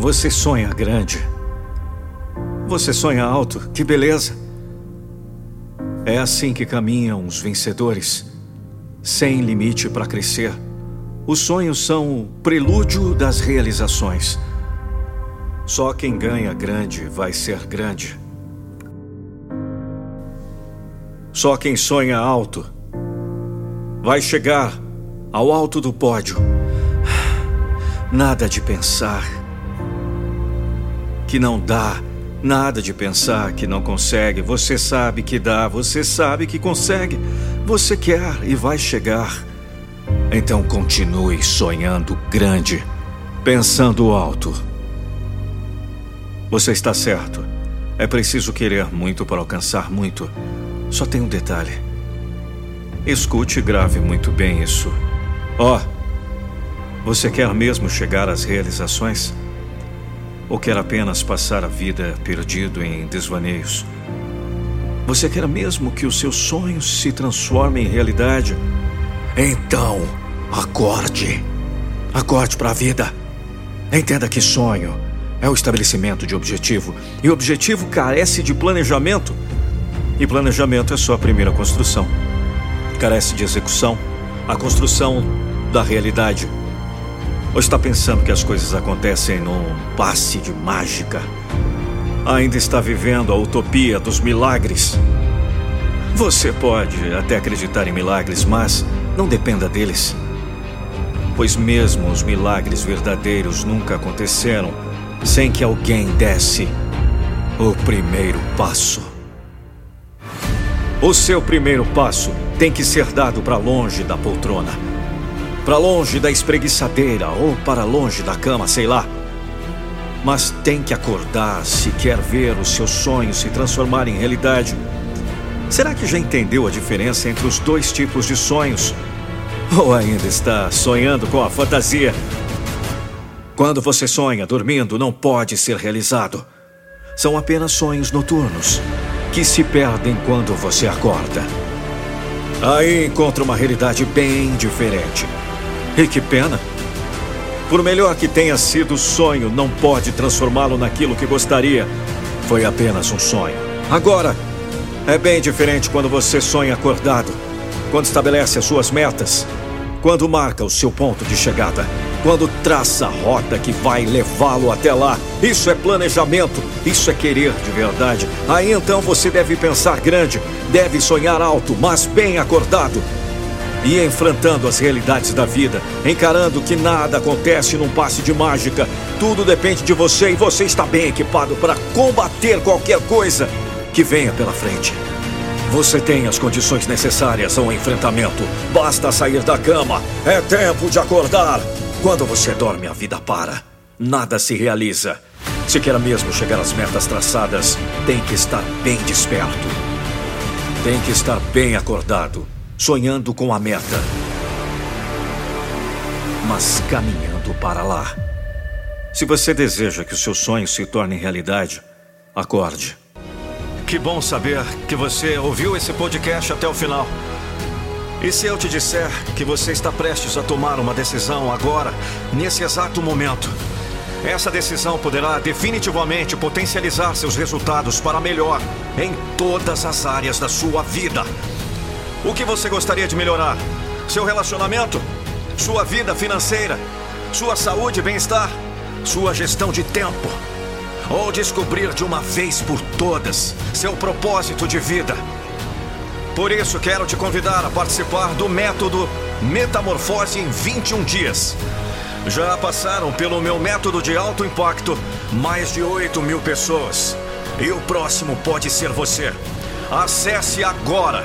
Você sonha grande. Você sonha alto, que beleza. É assim que caminham os vencedores, sem limite para crescer. Os sonhos são o prelúdio das realizações. Só quem ganha grande vai ser grande. Só quem sonha alto vai chegar ao alto do pódio. Nada de pensar que não dá, nada de pensar que não consegue. Você sabe que dá, você sabe que consegue, você quer e vai chegar. Então continue sonhando grande, pensando alto. Você está certo. É preciso querer muito para alcançar muito. Só tem um detalhe. Escute e grave muito bem isso. Ó, oh, você quer mesmo chegar às realizações? Ou quer apenas passar a vida perdido em desvaneios? Você quer mesmo que os seus sonhos se transformem em realidade? Então, acorde. Acorde para a vida. Entenda que sonho é o estabelecimento de objetivo. E objetivo carece de planejamento. E planejamento é só a primeira construção. Carece de execução, a construção da realidade. Ou está pensando que as coisas acontecem num passe de mágica? Ainda está vivendo a utopia dos milagres? Você pode até acreditar em milagres, mas não dependa deles. Pois mesmo os milagres verdadeiros nunca aconteceram sem que alguém desse o primeiro passo. O seu primeiro passo tem que ser dado para longe da poltrona, para longe da espreguiçadeira ou para longe da cama, sei lá. Mas tem que acordar se quer ver os seus sonhos se transformarem em realidade. Será que já entendeu a diferença entre os dois tipos de sonhos? Ou ainda está sonhando com a fantasia? Quando você sonha dormindo, não pode ser realizado. São apenas sonhos noturnos que se perdem quando você acorda. Aí encontra uma realidade bem diferente. E que pena. Por melhor que tenha sido o sonho, não pode transformá-lo naquilo que gostaria. Foi apenas um sonho. Agora, é bem diferente quando você sonha acordado, quando estabelece as suas metas, quando marca o seu ponto de chegada quando traça a rota que vai levá-lo até lá. Isso é planejamento, isso é querer de verdade. Aí então você deve pensar grande, deve sonhar alto, mas bem acordado. E enfrentando as realidades da vida, encarando que nada acontece num passe de mágica. Tudo depende de você e você está bem equipado para combater qualquer coisa que venha pela frente. Você tem as condições necessárias ao enfrentamento. Basta sair da cama. É tempo de acordar. Quando você dorme, a vida para. Nada se realiza. Se quer mesmo chegar às metas traçadas, tem que estar bem desperto. Tem que estar bem acordado, sonhando com a meta. Mas caminhando para lá. Se você deseja que os seus sonhos se tornem realidade, acorde. Que bom saber que você ouviu esse podcast até o final. E se eu te disser que você está prestes a tomar uma decisão agora, nesse exato momento? Essa decisão poderá definitivamente potencializar seus resultados para melhor em todas as áreas da sua vida. O que você gostaria de melhorar? Seu relacionamento? Sua vida financeira? Sua saúde e bem-estar? Sua gestão de tempo? Ou descobrir de uma vez por todas seu propósito de vida? Por isso, quero te convidar a participar do método Metamorfose em 21 dias. Já passaram pelo meu método de alto impacto mais de 8 mil pessoas. E o próximo pode ser você. Acesse agora